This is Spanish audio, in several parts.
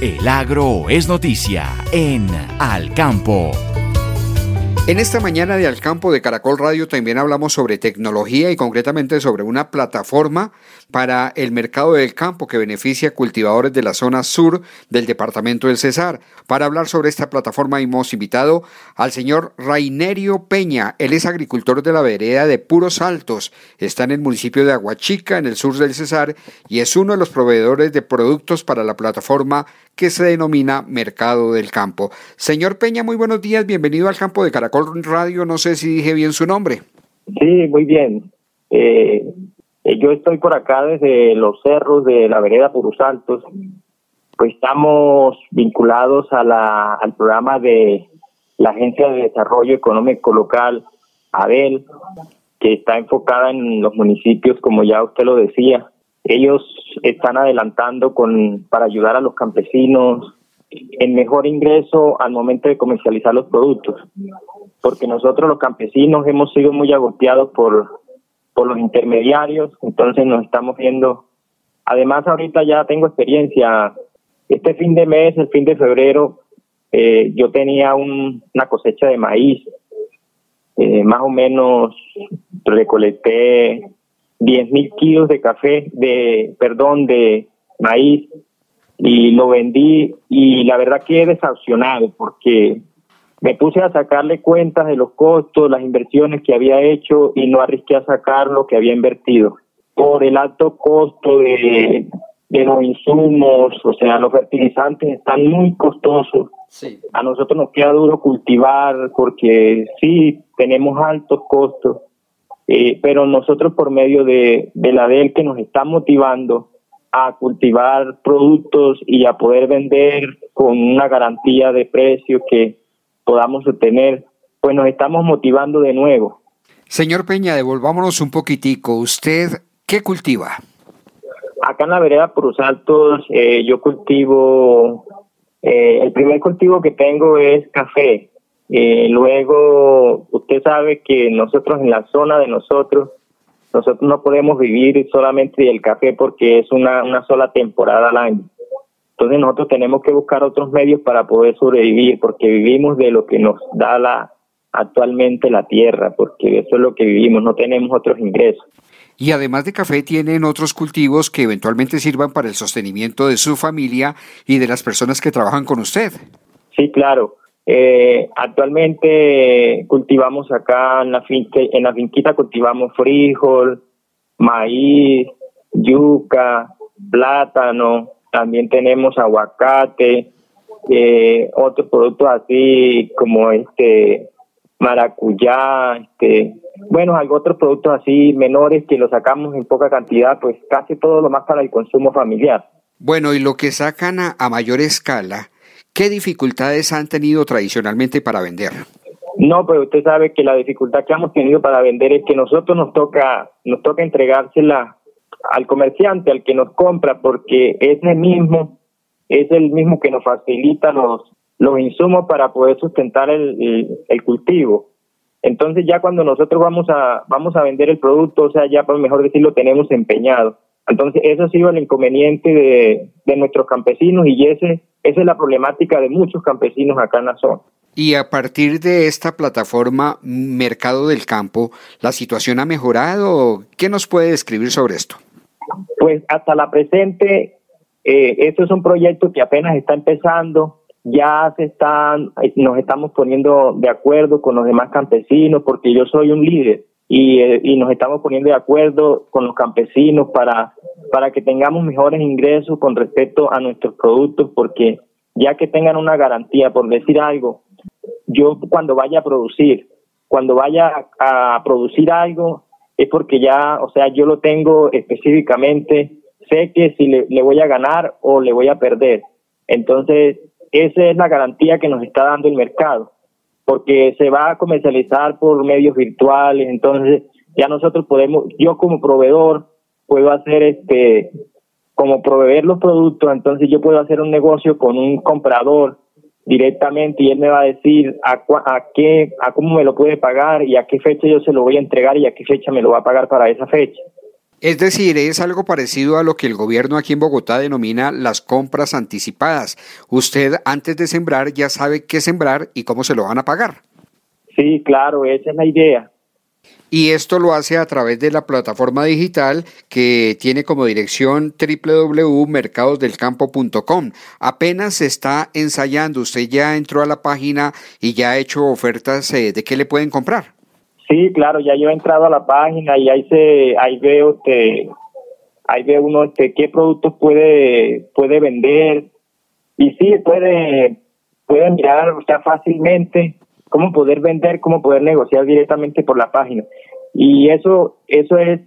El agro es noticia en Al Campo. En esta mañana de Al Campo de Caracol Radio también hablamos sobre tecnología y concretamente sobre una plataforma para el mercado del campo que beneficia a cultivadores de la zona sur del departamento del Cesar. Para hablar sobre esta plataforma hemos invitado al señor Rainerio Peña. Él es agricultor de la vereda de Puros Altos. Está en el municipio de Aguachica, en el sur del Cesar, y es uno de los proveedores de productos para la plataforma que se denomina Mercado del Campo. Señor Peña, muy buenos días. Bienvenido al Campo de Caracol Radio, no sé si dije bien su nombre. Sí, muy bien. Eh, eh, yo estoy por acá desde los cerros de la vereda Purus Altos. Pues estamos vinculados a la, al programa de la Agencia de Desarrollo Económico Local, ABEL, que está enfocada en los municipios, como ya usted lo decía. Ellos están adelantando con para ayudar a los campesinos en mejor ingreso al momento de comercializar los productos porque nosotros los campesinos hemos sido muy agoteados por, por los intermediarios, entonces nos estamos viendo. Además, ahorita ya tengo experiencia. Este fin de mes, el fin de febrero, eh, yo tenía una cosecha de maíz. Eh, más o menos recolecté 10 mil kilos de café, de, perdón, de maíz y lo vendí y la verdad que he decepcionado porque me puse a sacarle cuentas de los costos, las inversiones que había hecho y no arrisqué a sacar lo que había invertido. Por el alto costo de, los insumos, o sea, los fertilizantes están muy costosos. A nosotros nos queda duro cultivar porque sí, tenemos altos costos, eh, pero nosotros por medio de, de la DEL que nos está motivando a cultivar productos y a poder vender con una garantía de precio que podamos obtener, pues nos estamos motivando de nuevo. Señor Peña, devolvámonos un poquitico. ¿Usted qué cultiva? Acá en la vereda Por Altos eh, yo cultivo, eh, el primer cultivo que tengo es café. Eh, luego, usted sabe que nosotros en la zona de nosotros, nosotros no podemos vivir solamente del café porque es una, una sola temporada al año. Entonces nosotros tenemos que buscar otros medios para poder sobrevivir, porque vivimos de lo que nos da la actualmente la tierra, porque eso es lo que vivimos, no tenemos otros ingresos. Y además de café, tienen otros cultivos que eventualmente sirvan para el sostenimiento de su familia y de las personas que trabajan con usted. Sí, claro. Eh, actualmente cultivamos acá en la, finca, en la finquita cultivamos frijol, maíz, yuca, plátano, también tenemos aguacate, eh, otros productos así como este maracuyá, este, bueno, algo otros productos así menores que los sacamos en poca cantidad, pues casi todo lo más para el consumo familiar. Bueno, y lo que sacan a, mayor escala, ¿qué dificultades han tenido tradicionalmente para vender? No, pues usted sabe que la dificultad que hemos tenido para vender es que nosotros nos toca, nos toca entregársela al comerciante, al que nos compra, porque es el mismo, es el mismo que nos facilita los, los insumos para poder sustentar el, el, cultivo. Entonces ya cuando nosotros vamos a vamos a vender el producto, o sea, ya por mejor decirlo, tenemos empeñado. Entonces eso ha sido el inconveniente de, de nuestros campesinos y ese, esa es la problemática de muchos campesinos acá en la zona. Y a partir de esta plataforma Mercado del Campo, ¿la situación ha mejorado? ¿Qué nos puede describir sobre esto? Pues hasta la presente, eh, es un proyecto que apenas está empezando, ya se están, nos estamos poniendo de acuerdo con los demás campesinos, porque yo soy un líder y, eh, y nos estamos poniendo de acuerdo con los campesinos para, para que tengamos mejores ingresos con respecto a nuestros productos, porque ya que tengan una garantía, por decir algo, yo cuando vaya a producir, cuando vaya a producir algo, es porque ya, o sea, yo lo tengo específicamente, sé que si le, voy a ganar o le voy a perder. Entonces, esa es la garantía que nos está dando el mercado, porque se va a comercializar por medios virtuales, entonces ya nosotros podemos, yo como proveedor puedo hacer este, como proveer los productos, entonces yo puedo hacer un negocio con un comprador directamente y él me va a decir a, a qué, a cómo me lo puede pagar y a qué fecha yo se lo voy a entregar y a qué fecha me lo va a pagar para esa fecha. Es decir, es algo parecido a lo que el gobierno aquí en Bogotá denomina las compras anticipadas. Usted antes de sembrar ya sabe qué sembrar y cómo se lo van a pagar. Sí, claro, esa es la idea. Y esto lo hace a través de la plataforma digital que tiene como dirección www.mercadosdelcampo.com. Apenas se está ensayando, usted ya entró a la página y ya ha hecho ofertas eh, de qué le pueden comprar. Sí, claro, ya yo he entrado a la página y ahí se, ahí veo que, ahí ve uno este, qué productos puede, puede vender y sí puede, puede mirar o sea, fácilmente cómo poder vender, cómo poder negociar directamente por la página. Y eso, eso es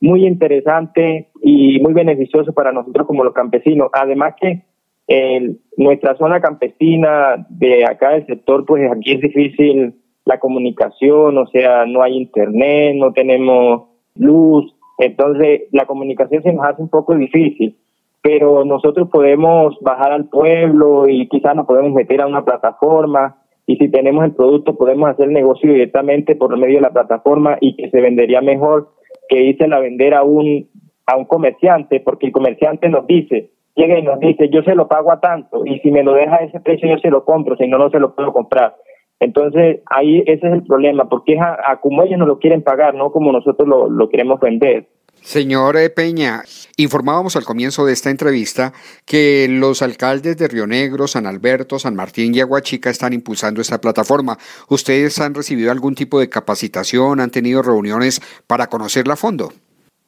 muy interesante y muy beneficioso para nosotros como los campesinos. Además que en nuestra zona campesina de acá del sector, pues aquí es difícil la comunicación, o sea, no hay internet, no tenemos luz, entonces la comunicación se nos hace un poco difícil, pero nosotros podemos bajar al pueblo y quizás nos podemos meter a una plataforma y si tenemos el producto podemos hacer negocio directamente por medio de la plataforma y que se vendería mejor que irse a vender a un a un comerciante porque el comerciante nos dice llega y nos dice yo se lo pago a tanto y si me lo deja a ese precio yo se lo compro si no no se lo puedo comprar entonces ahí ese es el problema porque es a, como ellos no lo quieren pagar no como nosotros lo, lo queremos vender Señor Peña, informábamos al comienzo de esta entrevista que los alcaldes de Río Negro, San Alberto, San Martín y Aguachica están impulsando esta plataforma. ¿Ustedes han recibido algún tipo de capacitación? ¿Han tenido reuniones para conocerla a fondo?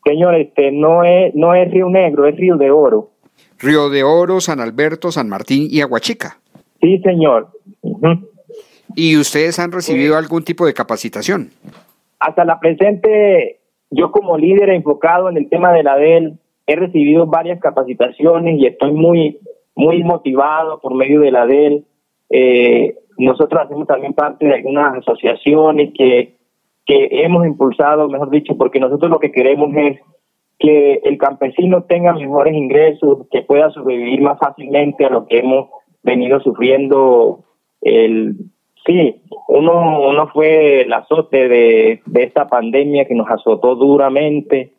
Señor, este no es, no es Río Negro, es Río de Oro. Río de Oro, San Alberto, San Martín y Aguachica. Sí, señor. ¿Y ustedes han recibido algún tipo de capacitación? Hasta la presente yo como líder enfocado en el tema de la DEL he recibido varias capacitaciones y estoy muy, muy motivado por medio de la DEL. Eh, nosotros hacemos también parte de algunas asociaciones que, que hemos impulsado, mejor dicho, porque nosotros lo que queremos es que el campesino tenga mejores ingresos, que pueda sobrevivir más fácilmente a lo que hemos venido sufriendo el Sí, uno, uno fue el azote de, de esta pandemia que nos azotó duramente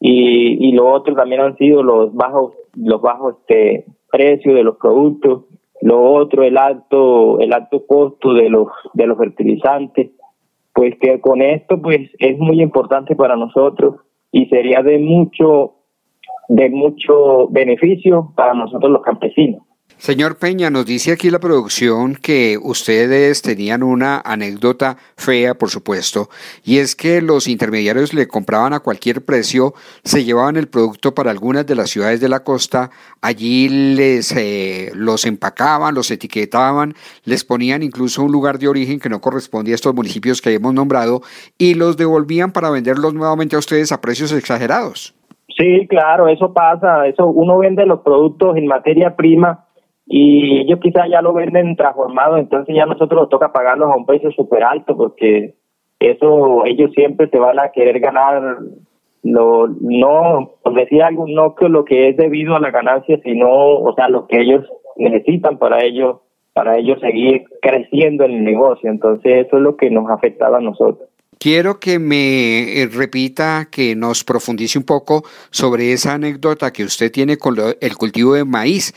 y, y lo otro también han sido los bajos los bajos este precios de los productos, lo otro el alto el alto costo de los de los fertilizantes, pues que con esto pues es muy importante para nosotros y sería de mucho de mucho beneficio para nosotros los campesinos. Señor Peña, nos dice aquí la producción que ustedes tenían una anécdota fea, por supuesto, y es que los intermediarios le compraban a cualquier precio, se llevaban el producto para algunas de las ciudades de la costa, allí les eh, los empacaban, los etiquetaban, les ponían incluso un lugar de origen que no correspondía a estos municipios que hemos nombrado y los devolvían para venderlos nuevamente a ustedes a precios exagerados. Sí, claro, eso pasa, eso uno vende los productos en materia prima y ellos quizás ya lo venden transformado, entonces ya nosotros nos toca pagarlos a un precio súper alto porque eso ellos siempre se van a querer ganar lo no por decir algo no que lo que es debido a la ganancia sino o sea lo que ellos necesitan para ellos para ellos seguir creciendo en el negocio. Entonces eso es lo que nos afectaba a nosotros. Quiero que me eh, repita, que nos profundice un poco sobre esa anécdota que usted tiene con el cultivo de maíz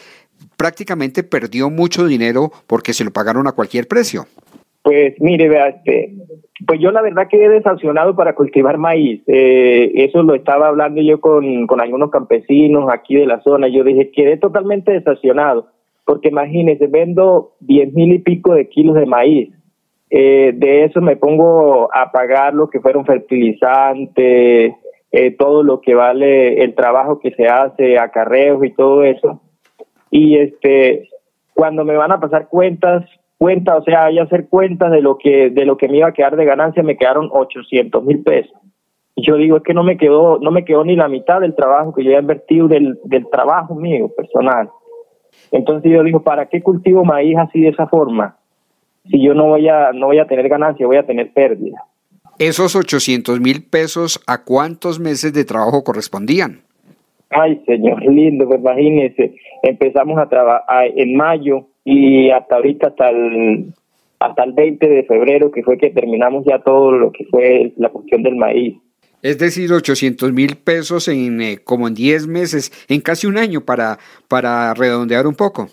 prácticamente perdió mucho dinero porque se lo pagaron a cualquier precio. Pues mire, vea, este, pues yo la verdad quedé desancionado para cultivar maíz. Eh, eso lo estaba hablando yo con, con algunos campesinos aquí de la zona. Yo dije, quedé totalmente desancionado, porque imagínese, vendo diez mil y pico de kilos de maíz. Eh, de eso me pongo a pagar lo que fueron fertilizantes, eh, todo lo que vale el trabajo que se hace, acarreos y todo eso y este cuando me van a pasar cuentas cuentas o sea hay hacer cuentas de lo que de lo que me iba a quedar de ganancia me quedaron 800 mil pesos. Y yo digo es que no me quedó no me quedó ni la mitad del trabajo que yo había invertido del, del trabajo mío personal. Entonces yo digo para qué cultivo maíz así de esa forma si yo no voy a no voy a tener ganancia voy a tener pérdida. Esos 800 mil pesos a cuántos meses de trabajo correspondían Ay, señor lindo, pues imagínese, empezamos a trabajar en mayo y hasta ahorita, hasta el, hasta el 20 de febrero, que fue que terminamos ya todo lo que fue la cuestión del maíz. Es decir, 800 mil pesos en eh, como en 10 meses, en casi un año para, para redondear un poco.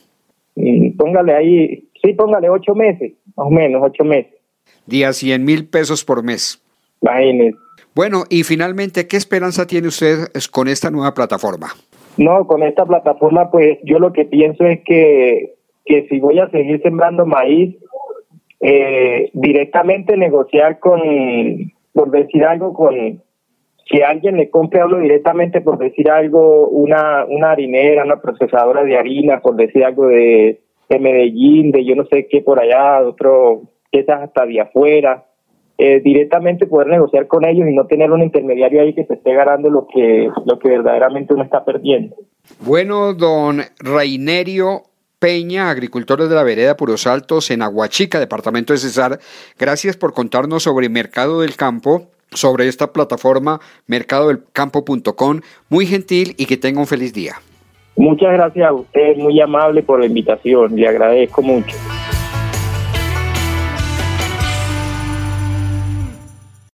Póngale ahí, sí, póngale 8 meses, más o menos, 8 meses. Día 100 mil pesos por mes. Imagínese. Bueno, y finalmente, ¿qué esperanza tiene usted con esta nueva plataforma? No, con esta plataforma, pues yo lo que pienso es que, que si voy a seguir sembrando maíz, eh, directamente negociar con, por decir algo, con si alguien le compre algo directamente, por decir algo, una, una harinera, una procesadora de harina, por decir algo de, de Medellín, de yo no sé qué por allá, otro, quizás hasta de afuera, eh, directamente poder negociar con ellos y no tener un intermediario ahí que se esté ganando lo que, lo que verdaderamente uno está perdiendo. Bueno, don Reinerio Peña, agricultores de la vereda Puros Altos en Aguachica, departamento de Cesar, gracias por contarnos sobre Mercado del Campo, sobre esta plataforma mercadodelcampo.com, muy gentil y que tenga un feliz día. Muchas gracias a usted, muy amable por la invitación, le agradezco mucho.